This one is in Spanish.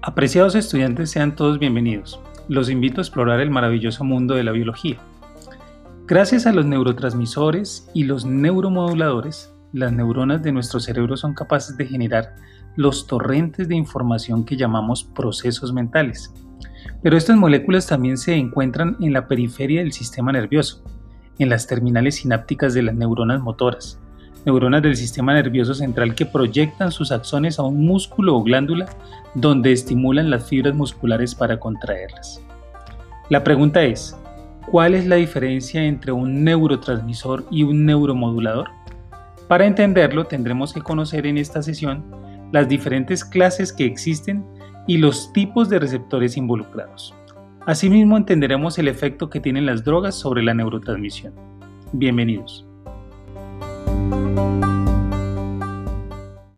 Apreciados estudiantes, sean todos bienvenidos. Los invito a explorar el maravilloso mundo de la biología. Gracias a los neurotransmisores y los neuromoduladores, las neuronas de nuestro cerebro son capaces de generar los torrentes de información que llamamos procesos mentales. Pero estas moléculas también se encuentran en la periferia del sistema nervioso, en las terminales sinápticas de las neuronas motoras, neuronas del sistema nervioso central que proyectan sus axones a un músculo o glándula donde estimulan las fibras musculares para contraerlas. La pregunta es, ¿cuál es la diferencia entre un neurotransmisor y un neuromodulador? Para entenderlo tendremos que conocer en esta sesión las diferentes clases que existen y los tipos de receptores involucrados. Asimismo entenderemos el efecto que tienen las drogas sobre la neurotransmisión. Bienvenidos. thank you